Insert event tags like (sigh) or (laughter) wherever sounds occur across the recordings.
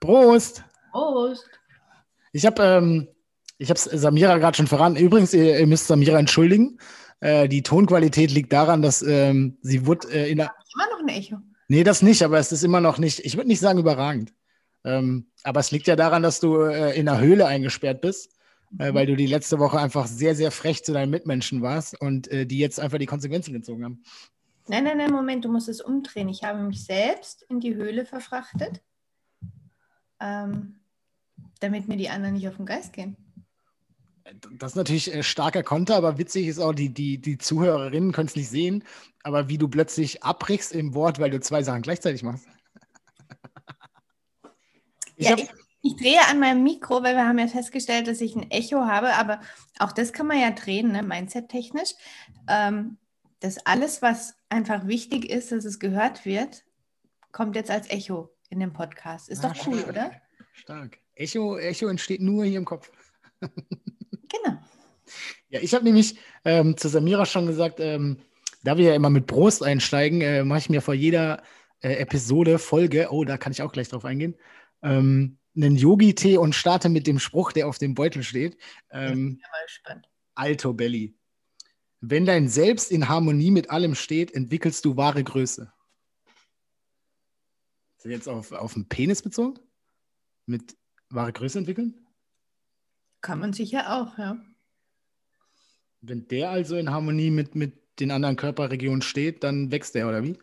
Prost! Prost! Ich habe ähm, ich habe Samira gerade schon verraten. Übrigens, ihr, ihr müsst Samira entschuldigen. Äh, die Tonqualität liegt daran, dass ähm, sie wurde äh, in der. Immer noch ein Echo. Nee, das nicht, aber es ist immer noch nicht, ich würde nicht sagen überragend. Ähm, aber es liegt ja daran, dass du äh, in der Höhle eingesperrt bist, äh, mhm. weil du die letzte Woche einfach sehr, sehr frech zu deinen Mitmenschen warst und äh, die jetzt einfach die Konsequenzen gezogen haben. Nein, nein, nein, Moment, du musst es umdrehen. Ich habe mich selbst in die Höhle verfrachtet, ähm, damit mir die anderen nicht auf den Geist gehen. Das ist natürlich äh, starker Konter, aber witzig ist auch, die, die, die Zuhörerinnen können es nicht sehen, aber wie du plötzlich abbrichst im Wort, weil du zwei Sachen gleichzeitig machst. Ich, ja, ich, ich, drehe an meinem Mikro, weil wir haben ja festgestellt, dass ich ein Echo habe, aber auch das kann man ja drehen, ne? mindset-technisch. Ähm, dass alles, was einfach wichtig ist, dass es gehört wird, kommt jetzt als Echo in dem Podcast. Ist ah, doch cool, stark, oder? Stark. Echo, Echo entsteht nur hier im Kopf. (laughs) genau. Ja, ich habe nämlich ähm, zu Samira schon gesagt, ähm, da wir ja immer mit Prost einsteigen, äh, mache ich mir vor jeder äh, Episode, Folge, oh, da kann ich auch gleich drauf eingehen, ähm, einen Yogi-Tee und starte mit dem Spruch, der auf dem Beutel steht. Ähm, ja, mal gespannt. Alto Belly. Wenn dein Selbst in Harmonie mit allem steht, entwickelst du wahre Größe. Ist das jetzt auf, auf den Penis bezogen? Mit wahre Größe entwickeln? Kann man sicher auch, ja. Wenn der also in Harmonie mit, mit den anderen Körperregionen steht, dann wächst der, oder wie?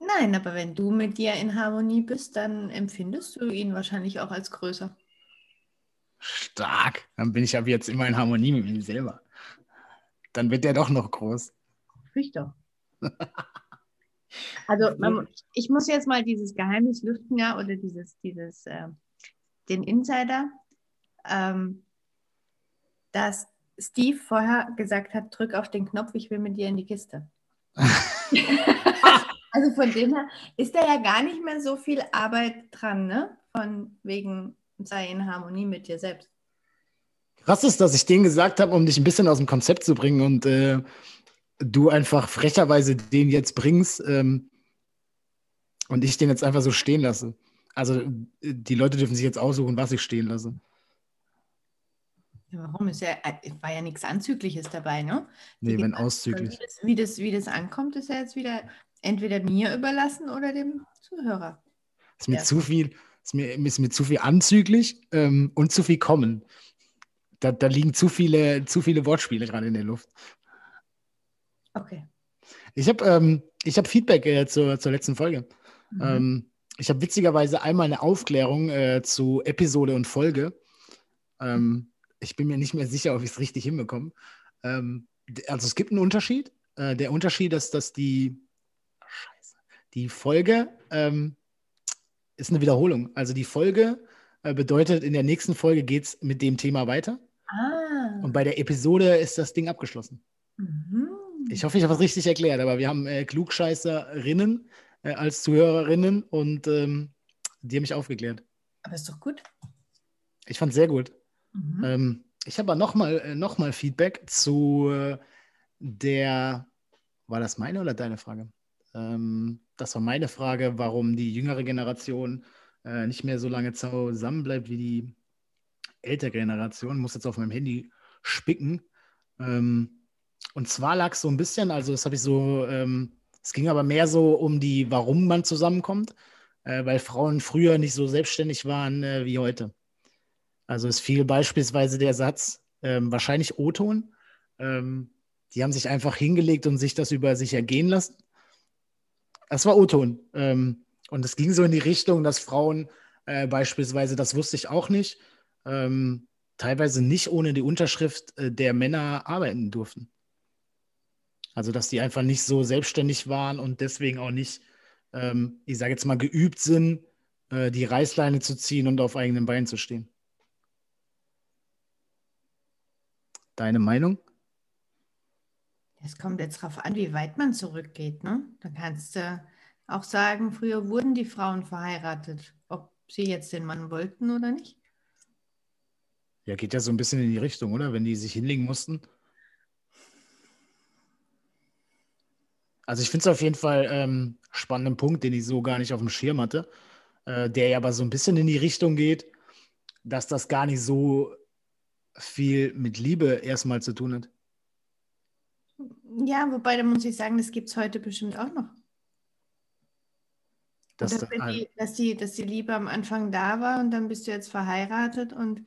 Nein, aber wenn du mit dir in Harmonie bist, dann empfindest du ihn wahrscheinlich auch als größer. Stark. Dann bin ich aber jetzt immer in Harmonie mit mir selber. Dann wird der doch noch groß. Ich doch. (laughs) also man, ich muss jetzt mal dieses Geheimnis lüften, ja, oder dieses, dieses, äh, den Insider, ähm, dass Steve vorher gesagt hat, drück auf den Knopf, ich will mit dir in die Kiste. (laughs) also von dem her ist da ja gar nicht mehr so viel Arbeit dran, ne? Von wegen sei in Harmonie mit dir selbst. Krass ist, dass ich den gesagt habe, um dich ein bisschen aus dem Konzept zu bringen und äh, du einfach frecherweise den jetzt bringst ähm, und ich den jetzt einfach so stehen lasse. Also die Leute dürfen sich jetzt aussuchen, was ich stehen lasse. Ja, warum? Ist ja, äh, war ja nichts Anzügliches dabei, ne? Nee, wenn auszüglich. Wie das, wie, das, wie das ankommt, ist ja jetzt wieder entweder mir überlassen oder dem Zuhörer. Ist mir ja. zu viel, ist mir, ist mir zu viel anzüglich ähm, und zu viel kommen. Da, da liegen zu viele, zu viele Wortspiele gerade in der Luft. Okay. Ich habe ähm, hab Feedback äh, zur, zur letzten Folge. Mhm. Ähm, ich habe witzigerweise einmal eine Aufklärung äh, zu Episode und Folge. Ähm, ich bin mir nicht mehr sicher, ob ich es richtig hinbekomme. Ähm, also es gibt einen Unterschied. Äh, der Unterschied ist, dass die, Scheiße, die Folge ähm, ist eine Wiederholung. Also die Folge äh, bedeutet, in der nächsten Folge geht es mit dem Thema weiter. Ah. Und bei der Episode ist das Ding abgeschlossen. Mhm. Ich hoffe, ich habe es richtig erklärt, aber wir haben äh, Klugscheißerinnen äh, als Zuhörerinnen und ähm, die haben mich aufgeklärt. Aber ist doch gut. Ich fand es sehr gut. Mhm. Ähm, ich habe aber nochmal äh, noch mal Feedback zu äh, der, war das meine oder deine Frage? Ähm, das war meine Frage, warum die jüngere Generation äh, nicht mehr so lange zusammen bleibt wie die ältere Generation. Muss jetzt auf meinem Handy spicken. Ähm, und zwar lag es so ein bisschen, also das habe ich so, ähm, es ging aber mehr so um die, warum man zusammenkommt, äh, weil Frauen früher nicht so selbstständig waren äh, wie heute. Also es fiel beispielsweise der Satz, ähm, wahrscheinlich O-Ton, ähm, die haben sich einfach hingelegt und sich das über sich ergehen lassen. Das war O-Ton. Ähm, und es ging so in die Richtung, dass Frauen äh, beispielsweise, das wusste ich auch nicht, ähm, teilweise nicht ohne die Unterschrift äh, der Männer arbeiten durften. Also, dass die einfach nicht so selbstständig waren und deswegen auch nicht, ähm, ich sage jetzt mal, geübt sind, äh, die Reißleine zu ziehen und auf eigenen Beinen zu stehen. Deine Meinung? Es kommt jetzt darauf an, wie weit man zurückgeht. Ne? Da kannst du auch sagen, früher wurden die Frauen verheiratet, ob sie jetzt den Mann wollten oder nicht. Ja, geht ja so ein bisschen in die Richtung, oder? Wenn die sich hinlegen mussten. Also ich finde es auf jeden Fall ähm, spannenden Punkt, den ich so gar nicht auf dem Schirm hatte. äh, der aber so ein bisschen in die Richtung geht, dass das gar nicht so viel mit Liebe erstmal zu tun hat. Ja, wobei, da muss ich sagen, das gibt es heute bestimmt auch noch. Das, dass, die, dass, die, dass die Liebe am Anfang da war und dann bist du jetzt verheiratet und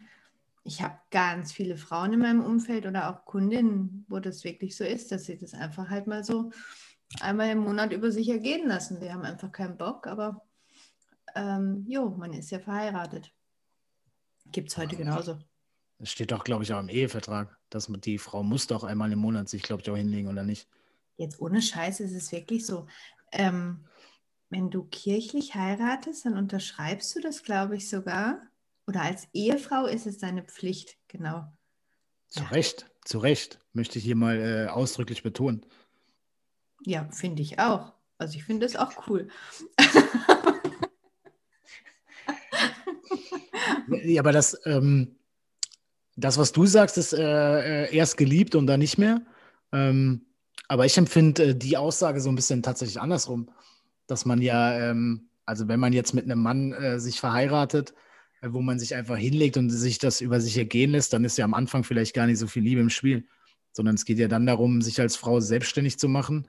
ich habe ganz viele Frauen in meinem Umfeld oder auch Kundinnen, wo das wirklich so ist, dass sie das einfach halt mal so einmal im Monat über sich ergehen lassen. Die haben einfach keinen Bock, aber ähm, jo, man ist ja verheiratet. Gibt es heute genauso. Das steht doch, glaube ich, auch im Ehevertrag, dass die Frau muss doch einmal im Monat sich, glaube ich, auch hinlegen, oder nicht? Jetzt ohne Scheiß ist es wirklich so. Ähm, wenn du kirchlich heiratest, dann unterschreibst du das, glaube ich, sogar. Oder als Ehefrau ist es deine Pflicht, genau. Zu ja. Recht, zu Recht, möchte ich hier mal äh, ausdrücklich betonen. Ja, finde ich auch. Also ich finde das auch cool. ja, aber das, ähm, das, was du sagst, ist äh, äh, erst geliebt und dann nicht mehr. Ähm, aber ich empfinde äh, die Aussage so ein bisschen tatsächlich andersrum, dass man ja, ähm, also wenn man jetzt mit einem Mann äh, sich verheiratet, äh, wo man sich einfach hinlegt und sich das über sich ergehen lässt, dann ist ja am Anfang vielleicht gar nicht so viel Liebe im Spiel, sondern es geht ja dann darum, sich als Frau selbstständig zu machen.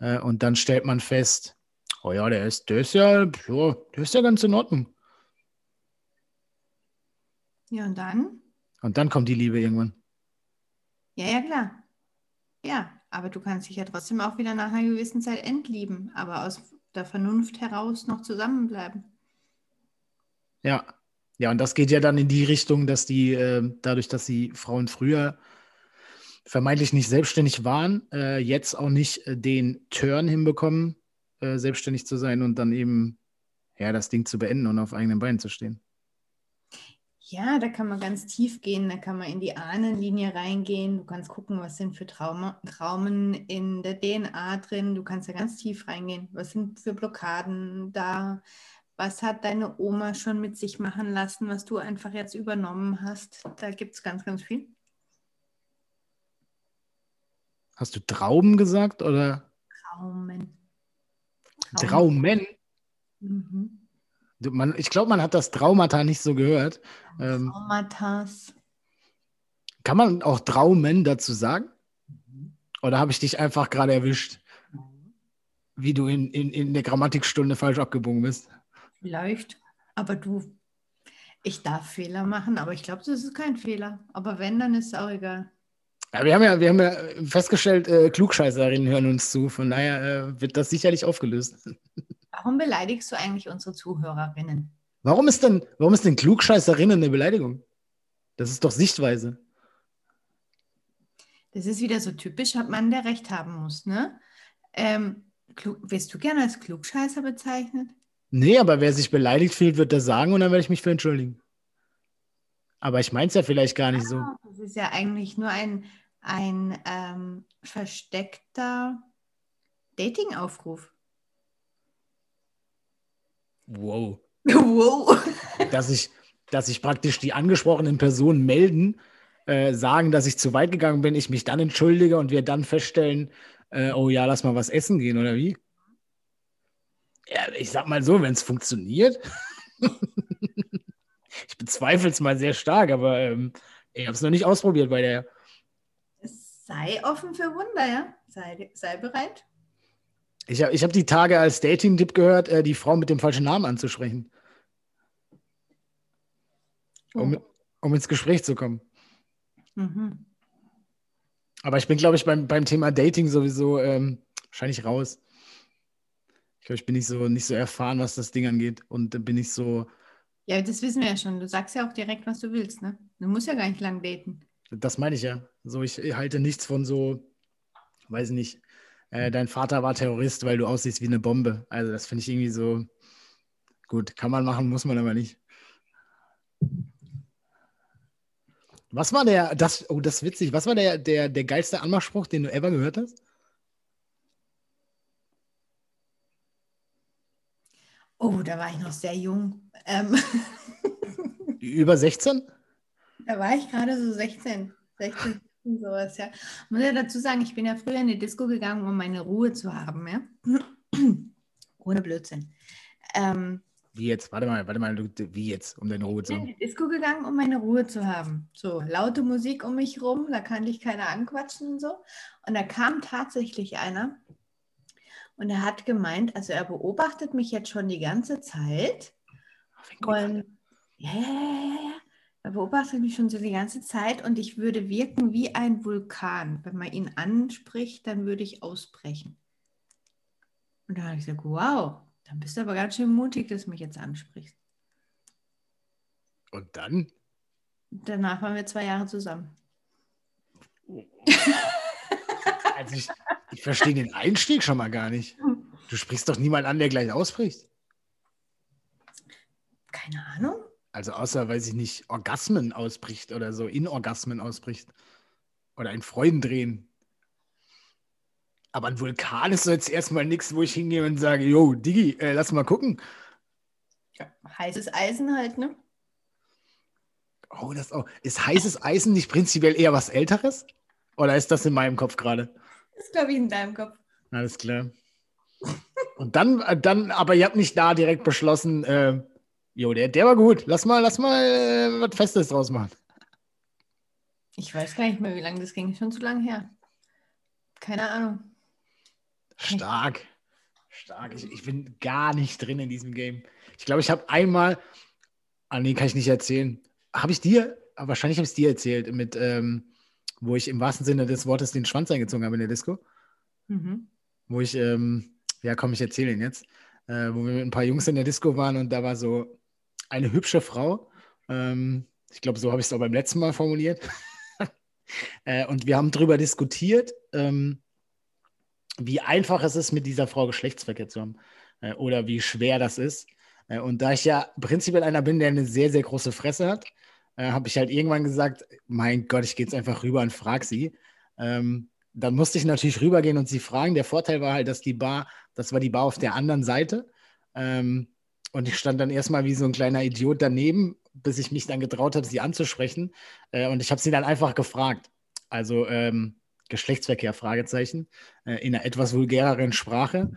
Äh, und dann stellt man fest, oh ja, der ist, der ist ja, ja, der ist ja ganz in Ordnung. Ja, und dann? Und dann kommt die Liebe irgendwann. Ja, ja, klar. Ja, aber du kannst dich ja trotzdem auch wieder nach einer gewissen Zeit entlieben, aber aus der Vernunft heraus noch zusammenbleiben. Ja, ja, und das geht ja dann in die Richtung, dass die, äh, dadurch, dass die Frauen früher vermeintlich nicht selbstständig waren, äh, jetzt auch nicht äh, den Turn hinbekommen, äh, selbstständig zu sein und dann eben ja, das Ding zu beenden und auf eigenen Beinen zu stehen. Ja, da kann man ganz tief gehen, da kann man in die Ahnenlinie reingehen. Du kannst gucken, was sind für Trauma, Traumen in der DNA drin. Du kannst da ganz tief reingehen. Was sind für Blockaden da? Was hat deine Oma schon mit sich machen lassen, was du einfach jetzt übernommen hast? Da gibt es ganz, ganz viel. Hast du Trauben gesagt oder? Traumen. Traumen? Mhm. Man, ich glaube, man hat das Traumata nicht so gehört. Ähm, Traumatas. Kann man auch Traumen dazu sagen? Oder habe ich dich einfach gerade erwischt, wie du in, in, in der Grammatikstunde falsch abgebogen bist? Vielleicht, aber du, ich darf Fehler machen, aber ich glaube, das ist kein Fehler. Aber wenn, dann ist es auch egal. Ja, wir haben ja, wir haben ja festgestellt, äh, Klugscheißerinnen hören uns zu, von daher äh, wird das sicherlich aufgelöst. Warum beleidigst du eigentlich unsere Zuhörerinnen? Warum ist denn, warum ist denn Klugscheißerinnen eine Beleidigung? Das ist doch Sichtweise. Das ist wieder so typisch, hat man, der Recht haben muss, ne? Ähm, wirst du gerne als Klugscheißer bezeichnet? Nee, aber wer sich beleidigt fühlt, wird das sagen und dann werde ich mich für entschuldigen. Aber ich meine es ja vielleicht gar nicht ah, so. Das ist ja eigentlich nur ein, ein ähm, versteckter Dating-Aufruf. Wow. (laughs) Wow. dass, ich, dass ich praktisch die angesprochenen Personen melden, äh, sagen, dass ich zu weit gegangen bin, ich mich dann entschuldige und wir dann feststellen, äh, oh ja, lass mal was essen gehen oder wie? Ja, ich sag mal so, wenn es funktioniert. (laughs) ich bezweifle es mal sehr stark, aber ähm, ich habe es noch nicht ausprobiert bei der. Sei offen für Wunder, ja. Sei, sei bereit. Ich habe ich hab die Tage als Dating-Tipp gehört, äh, die Frau mit dem falschen Namen anzusprechen. Um, oh. um ins Gespräch zu kommen. Mhm. Aber ich bin, glaube ich, beim, beim Thema Dating sowieso ähm, wahrscheinlich raus. Ich glaube, ich bin nicht so, nicht so erfahren, was das Ding angeht. Und bin nicht so. Ja, das wissen wir ja schon. Du sagst ja auch direkt, was du willst, ne? Du musst ja gar nicht lang daten. Das meine ich ja. So, ich halte nichts von so, weiß nicht, äh, dein Vater war Terrorist, weil du aussiehst wie eine Bombe. Also das finde ich irgendwie so gut. Kann man machen, muss man aber nicht. Was war der, das, oh, das ist witzig, was war der, der, der geilste Anmachspruch, den du ever gehört hast? Oh, da war ich noch sehr jung. Ähm. Über 16? Da war ich gerade so 16, 16, sowas, ja. Ich muss ja dazu sagen, ich bin ja früher in die Disco gegangen, um meine Ruhe zu haben, ja. (clears throat) Ohne Blödsinn. Ähm, Wie jetzt? Warte mal, warte mal, wie jetzt, um deine Ruhe zu haben? Ich bin in die Disco gegangen, um meine Ruhe zu haben. So, laute Musik um mich rum, da kann ich keiner anquatschen und so. Und da kam tatsächlich einer und er hat gemeint, also er beobachtet mich jetzt schon die ganze Zeit. Und, ja, ja, ja, ja, ja. Beobachtet mich schon so die ganze Zeit und ich würde wirken wie ein Vulkan. Wenn man ihn anspricht, dann würde ich ausbrechen. Und da habe ich gesagt, wow, dann bist du aber ganz schön mutig, dass du mich jetzt ansprichst. Und dann? Danach waren wir zwei Jahre zusammen. (laughs) Also ich, ich verstehe den Einstieg schon mal gar nicht. Du sprichst doch niemand an, der gleich ausbricht. Keine Ahnung. Also außer, weiß ich nicht, Orgasmen ausbricht oder so, in Orgasmen ausbricht. Oder ein Freudendrehen. Aber ein Vulkan ist so jetzt erstmal nichts, wo ich hingehe und sage, yo, Digi, äh, lass mal gucken. Ja, heißes Eisen halt, ne? Oh, das auch. Ist heißes Eisen nicht prinzipiell eher was Älteres? Oder ist das in meinem Kopf gerade? Das ist, glaube ich, in deinem Kopf. Alles klar. Und dann, äh, dann, aber ihr habt nicht da direkt beschlossen, äh, jo, der, der war gut. Lass mal, lass mal äh, was Festes draus machen. Ich weiß gar nicht mehr, wie lange das ging. Schon zu lange her. Keine Ahnung. Stark. Stark. Ich, ich bin gar nicht drin in diesem Game. Ich glaube, ich habe einmal, ah nee, kann ich nicht erzählen. Habe ich dir, wahrscheinlich habe ich es dir erzählt, mit, ähm, wo ich im wahrsten Sinne des Wortes den Schwanz eingezogen habe in der Disco. Mhm. Wo ich, ähm, ja komm, ich erzähle ihn jetzt. Äh, wo wir mit ein paar Jungs in der Disco waren und da war so eine hübsche Frau. Ähm, ich glaube, so habe ich es auch beim letzten Mal formuliert. (laughs) äh, und wir haben darüber diskutiert, ähm, wie einfach es ist, mit dieser Frau Geschlechtsverkehr zu haben äh, oder wie schwer das ist. Äh, und da ich ja prinzipiell einer bin, der eine sehr, sehr große Fresse hat, äh, habe ich halt irgendwann gesagt, mein Gott, ich gehe jetzt einfach rüber und frage sie. Ähm, dann musste ich natürlich rübergehen und sie fragen. Der Vorteil war halt, dass die Bar, das war die Bar auf der anderen Seite. Ähm, und ich stand dann erstmal wie so ein kleiner Idiot daneben, bis ich mich dann getraut habe, sie anzusprechen. Äh, und ich habe sie dann einfach gefragt. Also, ähm, Geschlechtsverkehr, Fragezeichen, äh, in einer etwas vulgäreren Sprache.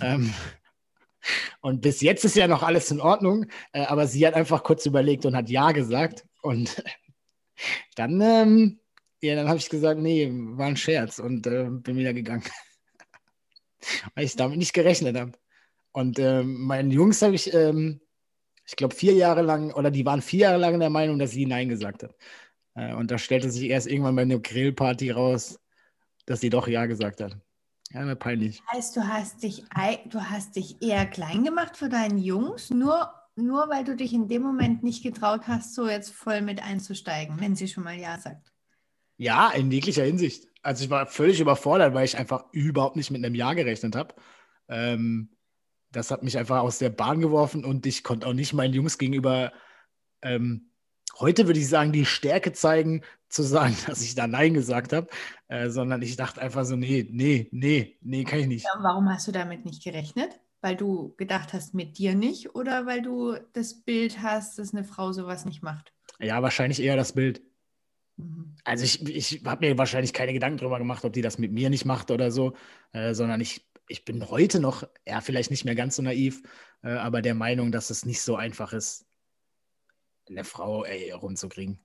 Ähm, und bis jetzt ist ja noch alles in Ordnung, äh, aber sie hat einfach kurz überlegt und hat Ja gesagt. Und (laughs) dann, ähm, ja, dann habe ich gesagt, nee, war ein Scherz und äh, bin wieder gegangen. (laughs) Weil ich damit nicht gerechnet habe. Und ähm, meinen Jungs habe ich, ähm, ich glaube, vier Jahre lang, oder die waren vier Jahre lang der Meinung, dass sie Nein gesagt hat. Äh, und da stellte sich erst irgendwann bei einer Grillparty raus, dass sie doch Ja gesagt hat. Ja, mir peinlich. Heißt, du hast dich, du hast dich eher klein gemacht für deinen Jungs, nur, nur weil du dich in dem Moment nicht getraut hast, so jetzt voll mit einzusteigen, wenn sie schon mal Ja sagt. Ja, in jeglicher Hinsicht. Also ich war völlig überfordert, weil ich einfach überhaupt nicht mit einem Ja gerechnet habe. Ähm, das hat mich einfach aus der Bahn geworfen und ich konnte auch nicht meinen Jungs gegenüber ähm, heute würde ich sagen, die Stärke zeigen, zu sagen, (laughs) dass ich da Nein gesagt habe, äh, sondern ich dachte einfach so, nee, nee, nee, nee, kann ich nicht. Ja, warum hast du damit nicht gerechnet? Weil du gedacht hast, mit dir nicht oder weil du das Bild hast, dass eine Frau sowas nicht macht? Ja, wahrscheinlich eher das Bild. Mhm. Also ich, ich habe mir wahrscheinlich keine Gedanken darüber gemacht, ob die das mit mir nicht macht oder so, äh, sondern ich, ich bin heute noch, ja, vielleicht nicht mehr ganz so naiv, äh, aber der Meinung, dass es nicht so einfach ist, eine Frau ey, rumzukriegen.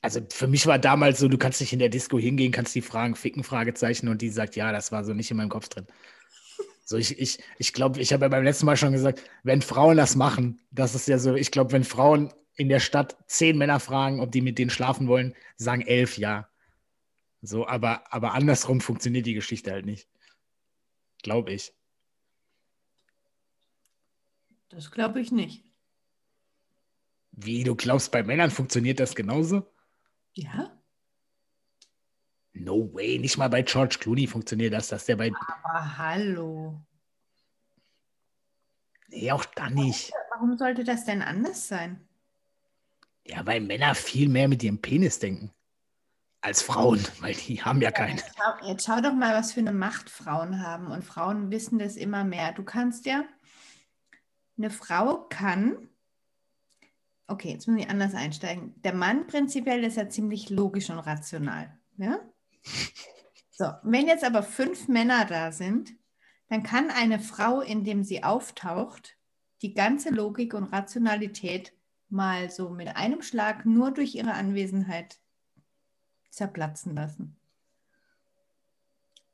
Also für mich war damals so, du kannst nicht in der Disco hingehen, kannst die Fragen ficken, Fragezeichen und die sagt, ja, das war so nicht in meinem Kopf drin. So, ich, ich, ich glaube, ich habe ja beim letzten Mal schon gesagt, wenn Frauen das machen, das ist ja so, ich glaube, wenn Frauen in der Stadt zehn Männer fragen, ob die mit denen schlafen wollen, sagen elf ja. So, aber, aber andersrum funktioniert die Geschichte halt nicht. Glaube ich. Das glaube ich nicht. Wie, du glaubst, bei Männern funktioniert das genauso? Ja. No way, nicht mal bei George Clooney funktioniert das, dass der bei. Aber hallo. Nee, auch da nicht. Warum sollte das denn anders sein? Ja, weil Männer viel mehr mit ihrem Penis denken. Als Frauen, weil die haben ja keinen. Jetzt schau, jetzt schau doch mal, was für eine Macht Frauen haben. Und Frauen wissen das immer mehr. Du kannst ja, eine Frau kann okay, jetzt muss ich anders einsteigen. Der Mann prinzipiell ist ja ziemlich logisch und rational. Ja? So, wenn jetzt aber fünf Männer da sind, dann kann eine Frau, indem sie auftaucht, die ganze Logik und Rationalität mal so mit einem Schlag nur durch ihre Anwesenheit zerplatzen lassen.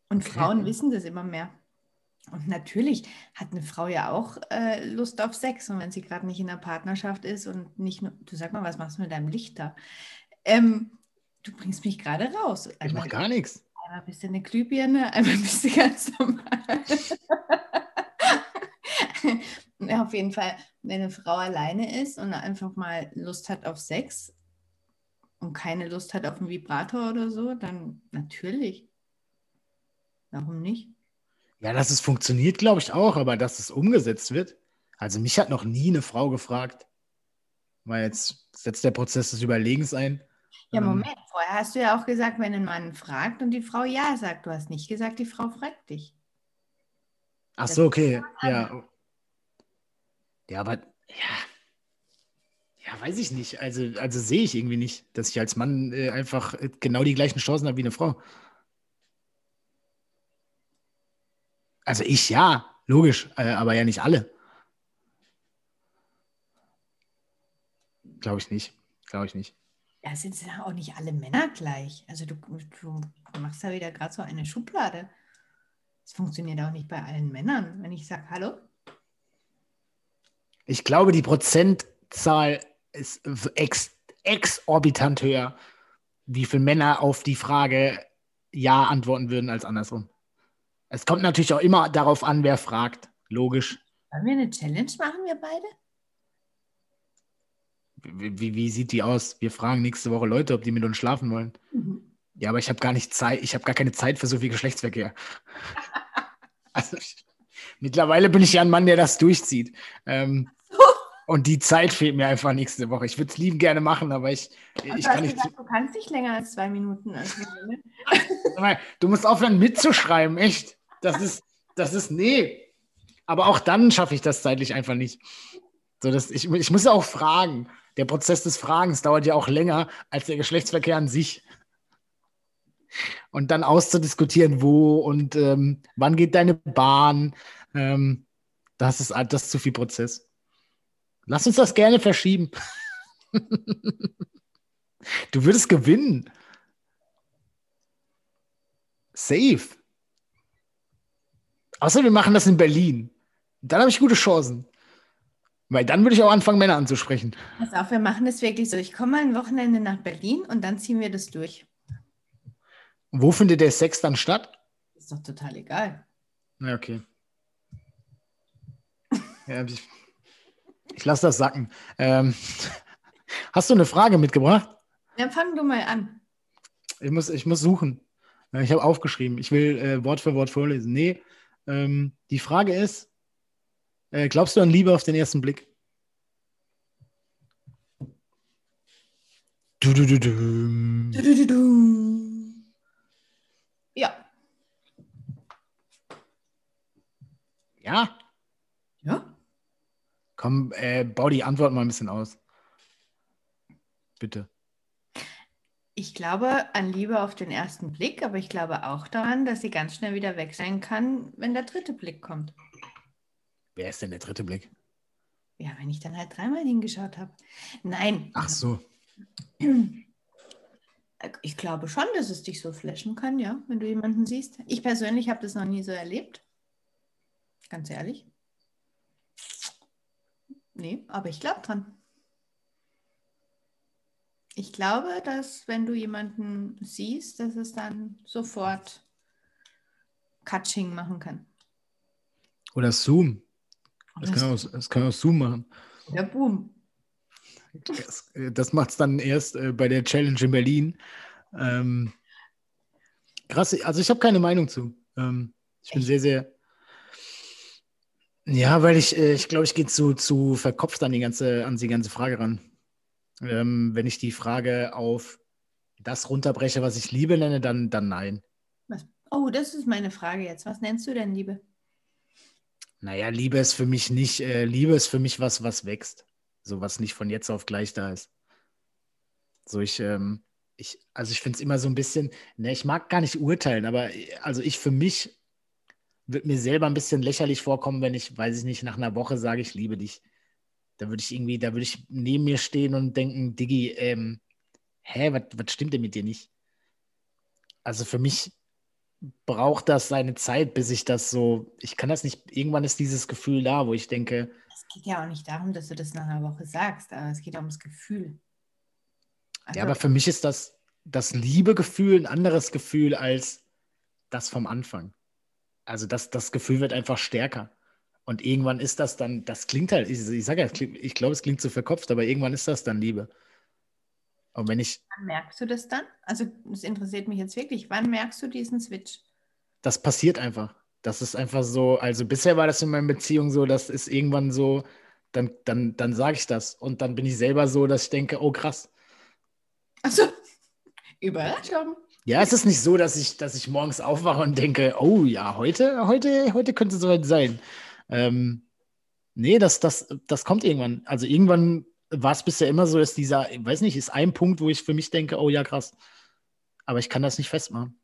Und okay. Frauen wissen das immer mehr. Und natürlich hat eine Frau ja auch äh, Lust auf Sex. Und wenn sie gerade nicht in einer Partnerschaft ist und nicht nur, du sag mal, was machst du mit deinem Licht da? Ähm, du bringst mich gerade raus. Einmal, ich mach gar nichts. Einmal bist du eine Glühbirne, einmal bist du ganz normal. (laughs) ja, auf jeden Fall, wenn eine Frau alleine ist und einfach mal Lust hat auf Sex und keine Lust hat auf einen Vibrator oder so, dann natürlich. Warum nicht? Ja, dass es funktioniert, glaube ich auch, aber dass es umgesetzt wird. Also mich hat noch nie eine Frau gefragt, weil jetzt setzt der Prozess des Überlegens ein. Ja, ähm, Moment, vorher hast du ja auch gesagt, wenn ein Mann fragt und die Frau ja sagt. Du hast nicht gesagt, die Frau fragt dich. Ach so, okay. Ja. Ja, aber ja. Ja, weiß ich nicht. Also, also sehe ich irgendwie nicht, dass ich als Mann äh, einfach äh, genau die gleichen Chancen habe wie eine Frau. Also ich ja, logisch, äh, aber ja nicht alle. Glaube ich nicht. Glaube ich nicht. Ja, sind ja auch nicht alle Männer gleich. Also du, du machst da wieder gerade so eine Schublade. Es funktioniert auch nicht bei allen Männern, wenn ich sage, hallo. Ich glaube, die Prozentzahl ist ex exorbitant höher, wie viele Männer auf die Frage Ja antworten würden als andersrum. Es kommt natürlich auch immer darauf an, wer fragt. Logisch. Wollen wir eine Challenge machen, wir beide? Wie, wie, wie sieht die aus? Wir fragen nächste Woche Leute, ob die mit uns schlafen wollen. Mhm. Ja, aber ich habe gar nicht Zeit, ich habe gar keine Zeit für so viel Geschlechtsverkehr. (laughs) also, ich, mittlerweile bin ich ja ein Mann, der das durchzieht. Ähm, und die Zeit fehlt mir einfach nächste Woche. Ich würde es lieben gerne machen, aber ich, ich kann nicht. Gesagt, du kannst nicht länger als zwei Minuten. (laughs) du musst aufhören mitzuschreiben, echt. Das ist, das ist, nee. Aber auch dann schaffe ich das zeitlich einfach nicht. So, dass ich, ich muss ja auch fragen. Der Prozess des Fragens dauert ja auch länger als der Geschlechtsverkehr an sich. Und dann auszudiskutieren, wo und ähm, wann geht deine Bahn, ähm, das, ist, das ist zu viel Prozess. Lass uns das gerne verschieben. du würdest gewinnen. Safe. Außer wir machen das in Berlin. Dann habe ich gute Chancen. Weil dann würde ich auch anfangen, Männer anzusprechen. Pass auf, wir machen das wirklich so. Ich komme mal ein Wochenende nach Berlin und dann ziehen wir das durch. Wo findet der Sex dann statt? Ist doch total egal. Ja, okay. ja, ich ich lasse das sacken. Ähm, (laughs) hast du eine Frage mitgebracht? Ja, fang du mal an. Ich muss, ich muss suchen. Ich habe aufgeschrieben. Ich will äh, Wort für Wort vorlesen. Nee, ähm, die Frage ist, äh, glaubst du an Liebe auf den ersten Blick? Du, du, du, du. Ja? Ja? Komm, äh, bau die Antwort mal ein bisschen aus. Bitte. Ich glaube an Liebe auf den ersten Blick, aber ich glaube auch daran, dass sie ganz schnell wieder weg sein kann, wenn der dritte Blick kommt. Wer ist denn der dritte Blick? Ja, wenn ich dann halt dreimal hingeschaut habe. Nein. Ach so. (clears throat) Ich glaube schon, dass es dich so flashen kann, ja, wenn du jemanden siehst. Ich persönlich habe das noch nie so erlebt. Ganz ehrlich. Nee, aber ich glaube dran. Ich glaube, dass wenn du jemanden siehst, dass es dann sofort Catching machen kann. Oder Zoom. Das, Oder kann, auch, kann auch Zoom machen. Ja, boom. Das, das macht es dann erst äh, bei der Challenge in Berlin. Ähm, krass, also ich habe keine Meinung zu. Ähm, ich bin Echt? sehr, sehr. Ja, weil ich, äh, ich glaube, ich gehe zu, zu verkopft an die ganze, an die ganze Frage ran. Ähm, wenn ich die Frage auf das runterbreche, was ich Liebe nenne, dann, dann nein. Was? Oh, das ist meine Frage jetzt. Was nennst du denn Liebe? Naja, Liebe ist für mich nicht, äh, Liebe ist für mich was, was wächst. So was nicht von jetzt auf gleich da ist. So, ich, ähm, ich, also ich finde es immer so ein bisschen, ne, ich mag gar nicht urteilen, aber also ich für mich würde mir selber ein bisschen lächerlich vorkommen, wenn ich, weiß ich nicht, nach einer Woche sage, ich liebe dich. Da würde ich irgendwie, da würde ich neben mir stehen und denken, Diggi, ähm, hä, was stimmt denn mit dir nicht? Also für mich braucht das seine Zeit, bis ich das so, ich kann das nicht, irgendwann ist dieses Gefühl da, wo ich denke. Es geht ja auch nicht darum, dass du das nach einer Woche sagst, aber es geht ums Gefühl. Also, ja, aber für mich ist das, das Liebegefühl ein anderes Gefühl als das vom Anfang. Also das, das Gefühl wird einfach stärker. Und irgendwann ist das dann, das klingt halt, ich, ich sage ja, ich glaube, es klingt zu verkopft, aber irgendwann ist das dann Liebe. Und wenn ich. Wann merkst du das dann? Also, das interessiert mich jetzt wirklich. Wann merkst du diesen Switch? Das passiert einfach. Das ist einfach so, also bisher war das in meiner Beziehung so, das ist irgendwann so, dann, dann, dann sage ich das. Und dann bin ich selber so, dass ich denke, oh krass. Achso, (laughs) Überraschung. Ja, es ist nicht so, dass ich, dass ich morgens aufwache und denke, oh ja, heute, heute, heute könnte es soweit sein. Ähm, nee, das, das, das kommt irgendwann. Also irgendwann war es bisher immer so, dass dieser, ich weiß nicht, ist ein Punkt, wo ich für mich denke, oh ja, krass. Aber ich kann das nicht festmachen.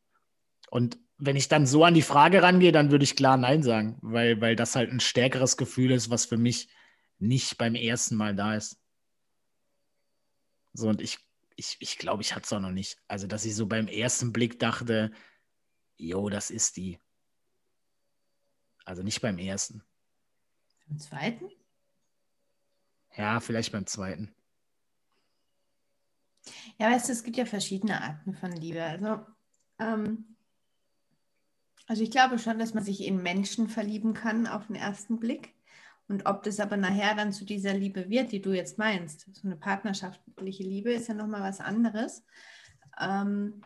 Und wenn ich dann so an die Frage rangehe, dann würde ich klar Nein sagen, weil, weil das halt ein stärkeres Gefühl ist, was für mich nicht beim ersten Mal da ist. So, und ich, ich, ich glaube, ich hatte es auch noch nicht. Also, dass ich so beim ersten Blick dachte, jo, das ist die. Also nicht beim ersten. Beim zweiten? Ja, vielleicht beim zweiten. Ja, weißt du, es gibt ja verschiedene Arten von Liebe. Also, ähm, also ich glaube schon, dass man sich in Menschen verlieben kann auf den ersten Blick. Und ob das aber nachher dann zu dieser Liebe wird, die du jetzt meinst, so eine partnerschaftliche Liebe ist ja nochmal was anderes. Ähm,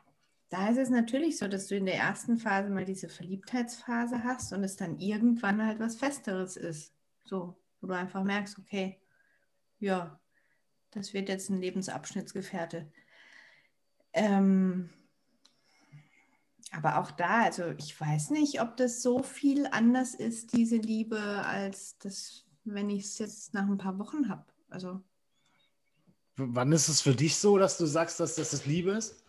da ist es natürlich so, dass du in der ersten Phase mal diese Verliebtheitsphase hast und es dann irgendwann halt was Festeres ist. So, wo du einfach merkst, okay, ja, das wird jetzt ein Lebensabschnittsgefährte. Ähm, aber auch da, also ich weiß nicht, ob das so viel anders ist, diese Liebe, als das, wenn ich es jetzt nach ein paar Wochen habe. Also. Wann ist es für dich so, dass du sagst, dass das, das Liebe ist?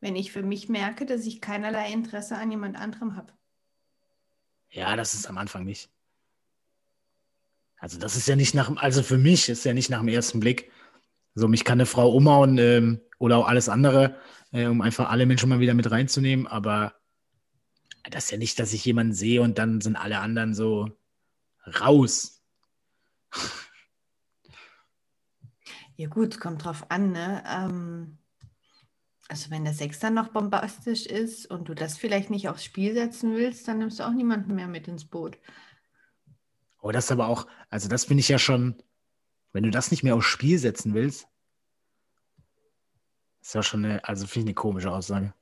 Wenn ich für mich merke, dass ich keinerlei Interesse an jemand anderem habe. Ja, das ist am Anfang nicht. Also das ist ja nicht nach, also für mich ist ja nicht nach dem ersten Blick. So, mich kann eine Frau umhauen ähm, oder auch alles andere, äh, um einfach alle Menschen mal wieder mit reinzunehmen. Aber das ist ja nicht, dass ich jemanden sehe und dann sind alle anderen so raus. Ja gut, kommt drauf an, ne? Ähm, also wenn der Sex dann noch bombastisch ist und du das vielleicht nicht aufs Spiel setzen willst, dann nimmst du auch niemanden mehr mit ins Boot. Oh, das ist aber auch, also das finde ich ja schon, wenn du das nicht mehr aufs Spiel setzen willst, ist ja schon eine, also finde ich eine komische Aussage.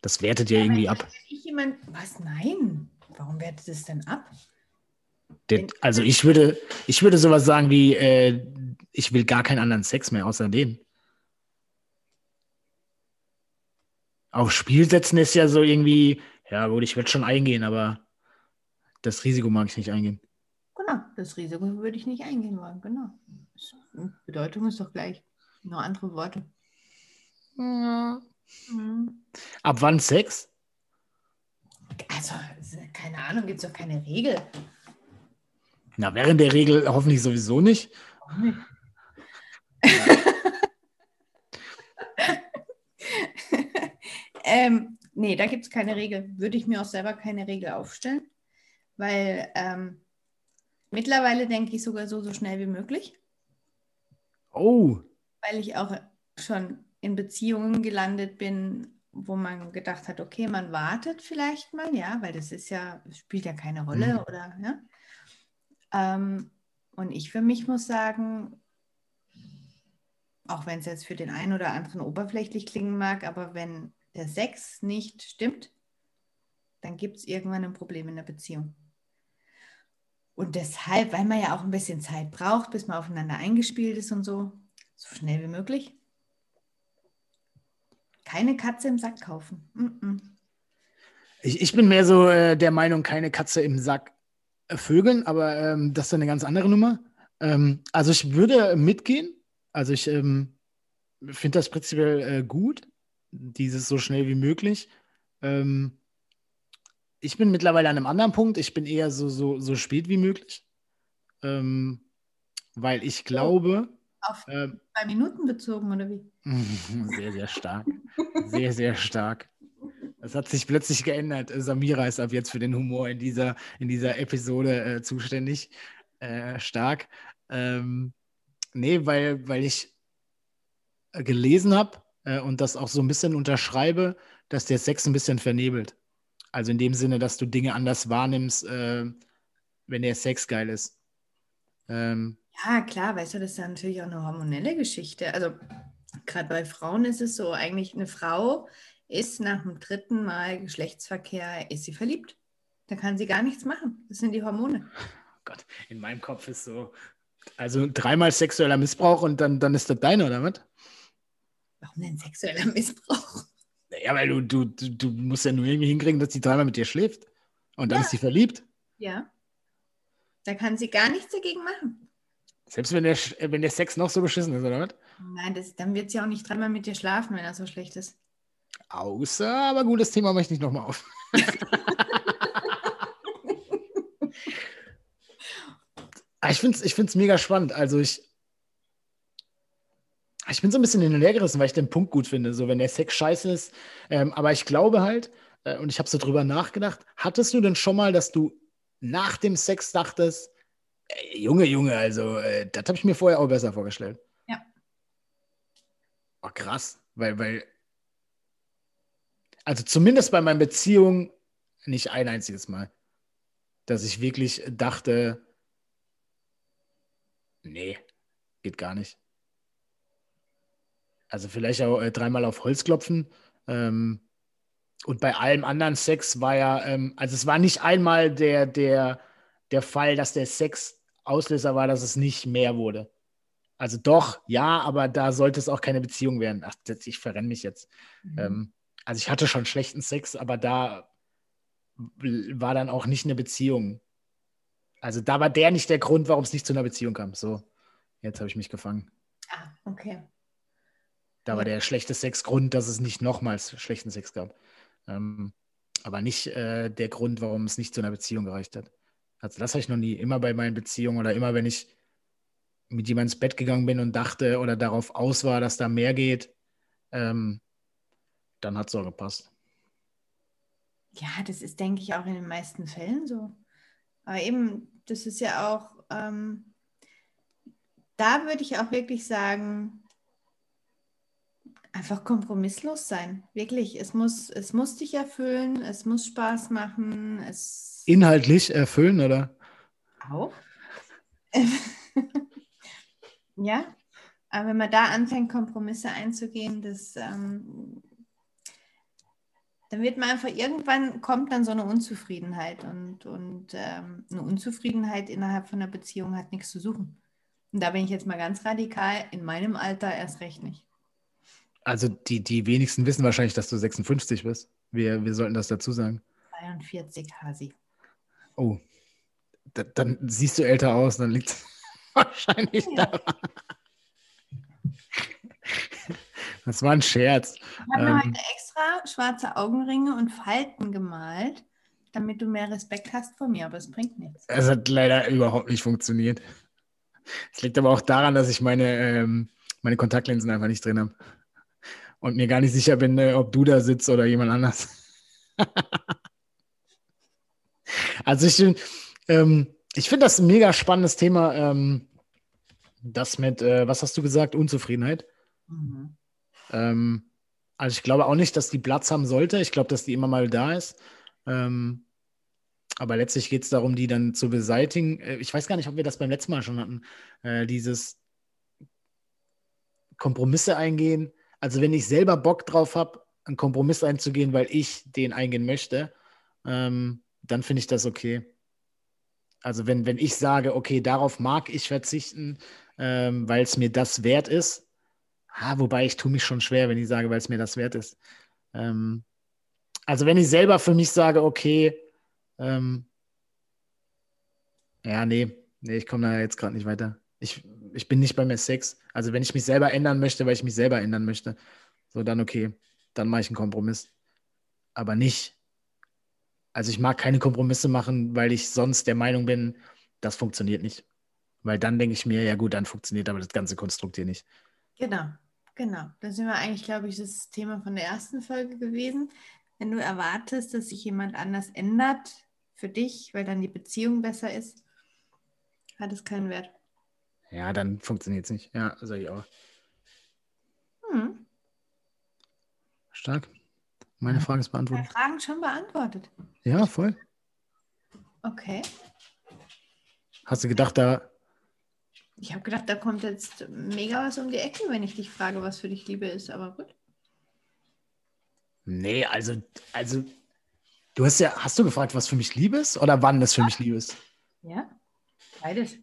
Das wertet ja, ja irgendwie ab. Ich jemand, was? Nein. Warum wertet es denn ab? Der, also ich würde, ich würde sowas sagen wie, äh, ich will gar keinen anderen Sex mehr außer den. Aufs Spiel setzen ist ja so irgendwie, ja gut, ich werde schon eingehen, aber das Risiko mag ich nicht eingehen. Das Risiko würde ich nicht eingehen wollen, genau. Bedeutung ist doch gleich, nur andere Worte. Ja. Mhm. Ab wann Sex? Also, keine Ahnung, gibt es doch keine Regel. Na, während der Regel hoffentlich sowieso nicht. (laughs) ähm, nee, da gibt es keine Regel. Würde ich mir auch selber keine Regel aufstellen, weil ähm, mittlerweile denke ich sogar so, so schnell wie möglich. Oh. Weil ich auch schon in Beziehungen gelandet bin, wo man gedacht hat, okay, man wartet vielleicht mal, ja, weil das ist ja, spielt ja keine Rolle, mhm. oder, ja. Ähm, und ich für mich muss sagen, auch wenn es jetzt für den einen oder anderen oberflächlich klingen mag, aber wenn der Sex nicht stimmt, dann gibt es irgendwann ein Problem in der Beziehung. Und deshalb, weil man ja auch ein bisschen Zeit braucht, bis man aufeinander eingespielt ist und so, so schnell wie möglich. Keine Katze im Sack kaufen. Mm -mm. Ich, ich, bin mehr so äh, der Meinung, keine Katze im Sack äh, vögeln, aber ähm, das ist eine ganz andere Nummer. Ähm, also ich würde mitgehen. Also ich ähm, finde das prinzipiell äh, gut, dieses so schnell wie möglich. Ähm, ich bin mittlerweile an einem anderen Punkt. Ich bin eher so, so, so spät wie möglich. Ähm, weil ich glaube. Auf ähm, zwei Minuten bezogen, oder wie? (laughs) Sehr, sehr stark. sehr, sehr stark. Das hat sich plötzlich geändert. Samira ist ab jetzt für den Humor in dieser, in dieser Episode äh, zuständig. Äh, stark. Ähm, nee, weil, weil ich gelesen habe äh, und das auch so ein bisschen unterschreibe, dass der Sex ein bisschen vernebelt. Also in dem Sinne, dass du Dinge anders wahrnimmst, äh, wenn der Sex geil ist. Ähm, ja, klar, weißt du, das ist ja natürlich auch eine hormonelle Geschichte. Also gerade bei Frauen ist es so, eigentlich eine Frau ist nach dem dritten Mal Geschlechtsverkehr, ist sie verliebt. Da kann sie gar nichts machen. Das sind die Hormone. (laughs) Oh Gott, in meinem Kopf ist so, also dreimal sexueller Missbrauch und dann, dann ist das deine, oder was? Warum denn sexueller Missbrauch? Ja, weil du, du, du musst ja nur irgendwie hinkriegen, dass sie dreimal mit dir schläft. Und dann ja. ist sie verliebt. Ja. Da kann sie gar nichts dagegen machen. Selbst wenn der, wenn der Sex noch so beschissen ist, oder was? Nein, das, dann wird sie auch nicht dreimal mit dir schlafen, wenn er so schlecht ist. Außer, aber gut, das Thema möchte ich nicht nochmal auf. (laughs) Ah, ich finde es ich find's mega spannend. Also ich, ich bin so ein bisschen hin und her gerissen, weil ich den Punkt gut finde, so wenn der Sex scheiße ist. Ähm, aber ich glaube halt, äh, und ich habe so drüber nachgedacht, hattest du denn schon mal, dass du nach dem Sex dachtest, ey, Junge, Junge, also äh, das habe ich mir vorher auch besser vorgestellt. Ja. Oh, krass, weil, weil, also zumindest bei meinen Beziehungen nicht ein einziges Mal, dass ich wirklich dachte, nee, geht gar nicht. Also vielleicht auch äh, dreimal auf Holz klopfen. Ähm, und bei allem anderen Sex war ja, ähm, also es war nicht einmal der, der, der Fall, dass der Sex Auslöser war, dass es nicht mehr wurde. Also doch, ja, aber da sollte es auch keine Beziehung werden. Ach, ich verrenne mich jetzt. Mhm. Ähm, also ich hatte schon schlechten Sex, aber da war dann auch nicht eine Beziehung. Also da war der nicht der Grund, warum es nicht zu einer Beziehung kam. So, jetzt habe ich mich gefangen. Ah, okay. Da war der schlechte Sex Grund, dass es nicht nochmals schlechten Sex gab. Ähm, aber nicht äh, der Grund, warum es nicht zu einer Beziehung gereicht hat. Also das habe ich noch nie. Immer bei meinen Beziehungen oder immer, wenn ich mit jemandem ins Bett gegangen bin und dachte oder darauf aus war, dass da mehr geht, ähm, dann hat es auch gepasst. Ja, das ist, denke ich, auch in den meisten Fällen so. Aber eben, das ist ja auch, ähm, da würde ich auch wirklich sagen, Einfach kompromisslos sein, wirklich. Es muss, es muss dich erfüllen, es muss Spaß machen. Es Inhaltlich erfüllen, oder? Auch. (laughs) ja, aber wenn man da anfängt, Kompromisse einzugehen, das, ähm, dann wird man einfach, irgendwann kommt dann so eine Unzufriedenheit und, und ähm, eine Unzufriedenheit innerhalb von einer Beziehung hat nichts zu suchen. Und da bin ich jetzt mal ganz radikal, in meinem Alter erst recht nicht. Also die, die wenigsten wissen wahrscheinlich, dass du 56 bist. Wir, wir sollten das dazu sagen. 42, Hasi. Oh, da, dann siehst du älter aus, dann liegt es (laughs) wahrscheinlich ja. daran. Das war ein Scherz. Ich habe ähm, mir heute extra schwarze Augenringe und Falten gemalt, damit du mehr Respekt hast vor mir, aber es bringt nichts. Es hat leider überhaupt nicht funktioniert. Es liegt aber auch daran, dass ich meine, ähm, meine Kontaktlinsen einfach nicht drin habe und mir gar nicht sicher bin, äh, ob du da sitzt oder jemand anders. (laughs) also ich, ähm, ich finde das ein mega spannendes Thema, ähm, das mit, äh, was hast du gesagt, Unzufriedenheit. Mhm. Ähm, also ich glaube auch nicht, dass die Platz haben sollte. Ich glaube, dass die immer mal da ist. Ähm, aber letztlich geht es darum, die dann zu beseitigen. Äh, ich weiß gar nicht, ob wir das beim letzten Mal schon hatten. Äh, dieses Kompromisse eingehen, also wenn ich selber Bock drauf habe, einen Kompromiss einzugehen, weil ich den eingehen möchte, ähm, dann finde ich das okay. Also wenn, wenn ich sage, okay, darauf mag ich verzichten, ähm, weil es mir das wert ist, ah, wobei ich tue mich schon schwer, wenn ich sage, weil es mir das wert ist. Ähm, also wenn ich selber für mich sage, okay, ähm, ja, nee, nee, ich komme da jetzt gerade nicht weiter. Ich, ich bin nicht bei mir Sex. Also wenn ich mich selber ändern möchte, weil ich mich selber ändern möchte, so dann okay. dann mache ich einen Kompromiss. Aber nicht. Also ich mag keine Kompromisse machen, weil ich sonst der Meinung bin, das funktioniert nicht. Weil dann denke ich mir, ja gut, dann funktioniert aber das ganze Konstrukt hier nicht. Genau, genau. Da sind wir eigentlich, glaube ich, das Thema von der ersten Folge gewesen. Wenn du erwartest, dass sich jemand anders ändert für dich, weil dann die Beziehung besser ist, hat es keinen Wert. Ja, dann funktioniert es nicht. Ja, sage ich auch. Hm. Stark. Meine Frage ist beantwortet. Meine Fragen schon beantwortet. Ja, voll. Okay. Hast du gedacht, da. Ich habe gedacht, da kommt jetzt mega was um die Ecke, wenn ich dich frage, was für dich Liebe ist, aber gut. Nee, also, also, du hast ja, hast du gefragt, was für mich Liebe ist oder wann das für mich Liebe ist? Ja, beides.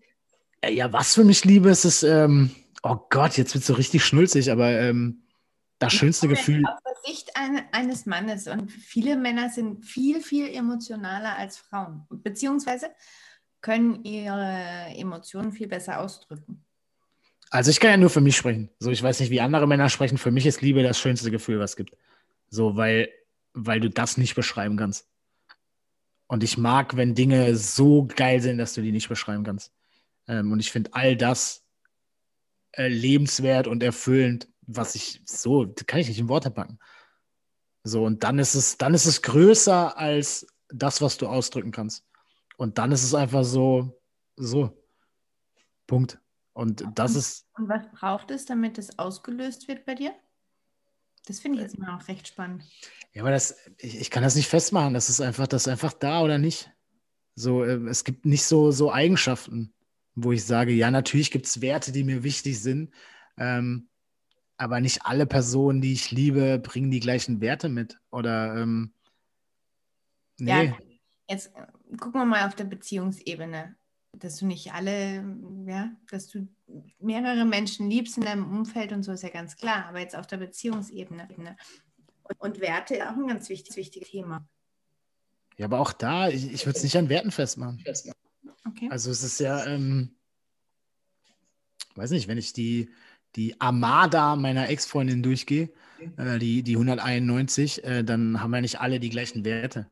Äh, ja, was für mich Liebe ist, ist, ähm, oh Gott, jetzt wird es so richtig schnulzig, aber ähm, das schönste ich Gefühl. Aus der Sicht ein, eines Mannes und viele Männer sind viel, viel emotionaler als Frauen, beziehungsweise können ihre Emotionen viel besser ausdrücken. Also ich kann ja nur für mich sprechen. So, ich weiß nicht, wie andere Männer sprechen. Für mich ist Liebe das schönste Gefühl, was es gibt. So, weil, weil du das nicht beschreiben kannst. Und ich mag, wenn Dinge so geil sind, dass du die nicht beschreiben kannst. Ähm, und ich finde all das äh, lebenswert und erfüllend, was ich so, kann ich nicht in Worte packen. So, und dann ist es, dann ist es größer als das, was du ausdrücken kannst. Und dann ist es einfach so, so. Punkt. Und das und, ist. Und was braucht es, damit es ausgelöst wird bei dir? Das finde ich jetzt mal auch recht spannend. Ja, aber das, ich, ich, kann das nicht festmachen. Das ist einfach, das ist einfach da oder nicht. So, äh, es gibt nicht so, so Eigenschaften, wo ich sage, ja, natürlich gibt es Werte, die mir wichtig sind. Ähm, aber nicht alle Personen, die ich liebe, bringen die gleichen Werte mit. Oder ähm, nee. Ja, jetzt äh, gucken wir mal auf der Beziehungsebene. Dass du nicht alle, ja, dass du mehrere Menschen liebst in deinem Umfeld und so ist ja ganz klar. Aber jetzt auf der Beziehungsebene. Und Werte auch ein ganz wichtig, wichtiges Thema. Ja, aber auch da, ich, ich würde es nicht an Werten festmachen. Okay. Also es ist ja, ähm, weiß nicht, wenn ich die, die Armada meiner Ex-Freundin durchgehe, äh, die, die 191, äh, dann haben wir nicht alle die gleichen Werte.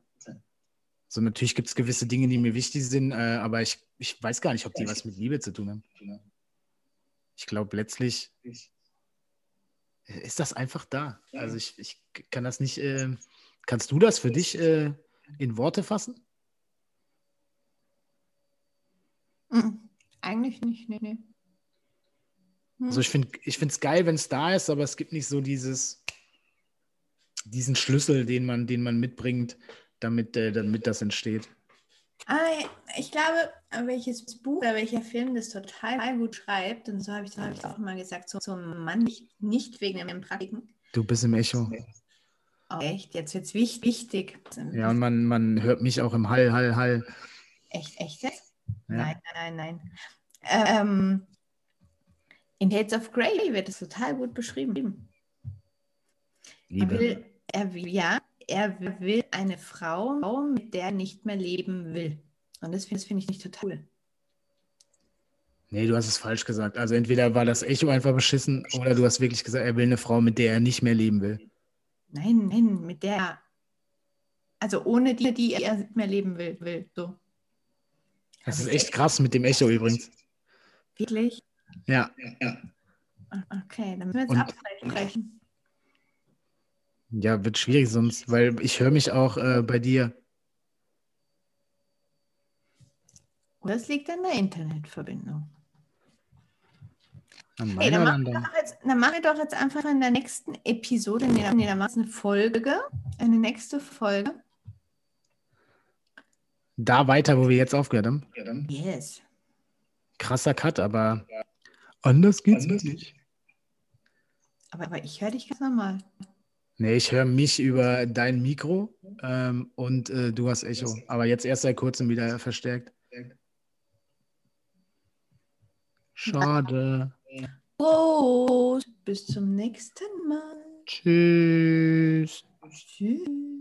So, natürlich gibt es gewisse Dinge, die mir wichtig sind, äh, aber ich, ich weiß gar nicht, ob die was mit Liebe zu tun haben. Ich glaube, letztlich ist das einfach da. Also ich, ich kann das nicht, äh, kannst du das für dich äh, in Worte fassen? Mhm. Eigentlich nicht, nee, nee. Hm. Also ich finde es geil, wenn es da ist, aber es gibt nicht so dieses, diesen Schlüssel, den man, den man mitbringt, damit, äh, damit das entsteht. Ah, ich glaube, welches Buch oder welcher Film das total gut schreibt, und so habe ich, hab ich auch mal gesagt, so, so ein Mann nicht, nicht wegen dem Praktiken. Du bist im Echo. Oh, echt, jetzt wird es wichtig. Ja, und man, man hört mich auch im Hall, Hall, Hall. Echt, echt jetzt? Nein, nein, nein. Ähm, in Hades of Grey wird es total gut beschrieben. Liebe. Er will, er will, ja, er will eine Frau, mit der er nicht mehr leben will. Und das, finde ich nicht total cool. Nee, du hast es falsch gesagt. Also entweder war das Echo einfach beschissen oder du hast wirklich gesagt, er will eine Frau, mit der er nicht mehr leben will. Nein, nein, mit der, also ohne die, die er nicht mehr leben will. will so. Das ist echt krass mit dem Echo übrigens. Wirklich? Ja. ja. Okay, dann müssen wir jetzt absprechen. Ja, wird schwierig sonst, weil ich höre mich auch äh, bei dir. Das liegt an der Internetverbindung. An hey, dann, machen wir jetzt, dann machen wir doch jetzt einfach in der nächsten Episode, dann machen wir eine Folge, eine nächste Folge. Da weiter, wo wir jetzt aufgehört haben? Yes. Krasser Cut, aber anders geht's anders nicht. Aber, aber ich höre dich ganz normal. Nee, ich höre mich über dein Mikro ähm, und äh, du hast Echo. Aber jetzt erst seit kurzem wieder verstärkt. Schade. Prost. Bis zum nächsten Mal. Tschüss. Tschüss.